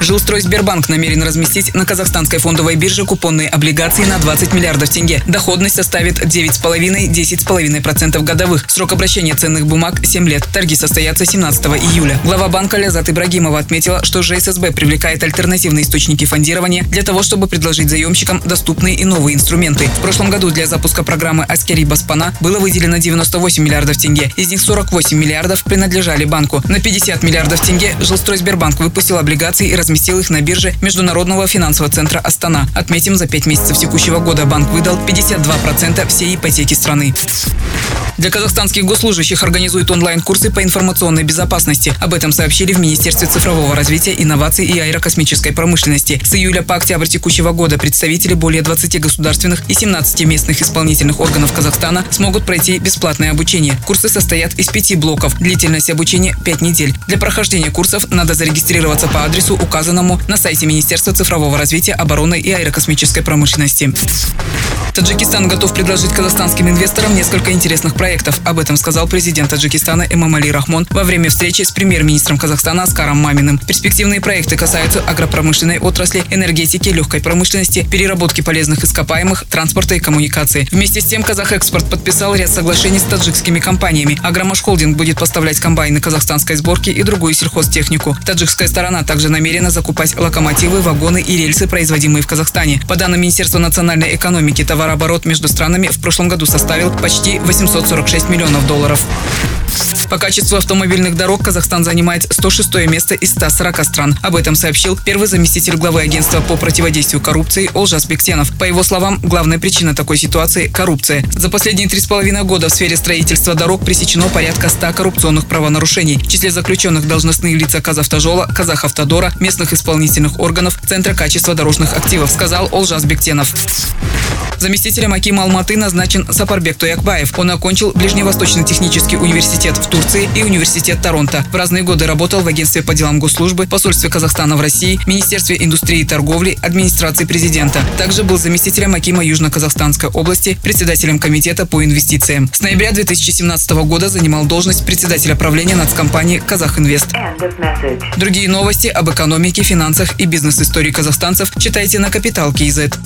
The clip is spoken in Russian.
Жилстрой Сбербанк намерен разместить на казахстанской фондовой бирже купонные облигации на 20 миллиардов тенге. Доходность составит 9,5-10,5% годовых. Срок обращения ценных бумаг – 7 лет. Торги состоятся 17 июля. Глава банка Лязат Ибрагимова отметила, что ЖССБ привлекает альтернативные источники фондирования для того, чтобы предложить заемщикам доступные и новые инструменты. В прошлом году для запуска программы «Аскери Баспана» было выделено 98 миллиардов тенге. Из них 48 миллиардов принадлежали банку. На 50 миллиардов тенге Жилстрой Сбербанк выпустил облигации и разместил их на бирже Международного финансового центра Астана. Отметим, за пять месяцев текущего года банк выдал 52% всей ипотеки страны. Для казахстанских госслужащих организуют онлайн-курсы по информационной безопасности. Об этом сообщили в Министерстве цифрового развития, инноваций и аэрокосмической промышленности. С июля по октябрь текущего года представители более 20 государственных и 17 местных исполнительных органов Казахстана смогут пройти бесплатное обучение. Курсы состоят из пяти блоков. Длительность обучения 5 недель. Для прохождения курсов надо зарегистрироваться по адресу, указанному на сайте Министерства цифрового развития, обороны и аэрокосмической промышленности. Таджикистан готов предложить казахстанским инвесторам несколько интересных проектов. Об этом сказал президент Таджикистана Эмамали Рахмон во время встречи с премьер-министром Казахстана Аскаром Маминым. Перспективные проекты касаются агропромышленной отрасли, энергетики, легкой промышленности, переработки полезных ископаемых, транспорта и коммуникации. Вместе с тем Казахэкспорт подписал ряд соглашений с таджикскими компаниями. Агромаш Холдинг будет поставлять комбайны казахстанской сборки и другую сельхозтехнику. Таджикская сторона также намерена закупать локомотивы, вагоны и рельсы, производимые в Казахстане. По данным Министерства национальной экономики, товар Товарооборот между странами в прошлом году составил почти 846 миллионов долларов. По качеству автомобильных дорог Казахстан занимает 106 место из 140 стран. Об этом сообщил первый заместитель главы агентства по противодействию коррупции Олжас Бектенов. По его словам, главная причина такой ситуации – коррупция. За последние три с половиной года в сфере строительства дорог пресечено порядка 100 коррупционных правонарушений. В числе заключенных должностные лица Казавтожола, Казахавтодора, местных исполнительных органов, Центра качества дорожных активов, сказал Олжас Бектенов. Заместителем Акима Алматы назначен Сапарбек Туякбаев. Он окончил Ближневосточный технический университет в Турции и университет Торонто. В разные годы работал в агентстве по делам госслужбы, посольстве Казахстана в России, Министерстве индустрии и торговли, администрации президента. Также был заместителем Акима Южно-Казахстанской области, председателем комитета по инвестициям. С ноября 2017 года занимал должность председателя правления нацкомпании «Казахинвест». Другие новости об экономике, финансах и бизнес-истории казахстанцев читайте на Капитал Киезет.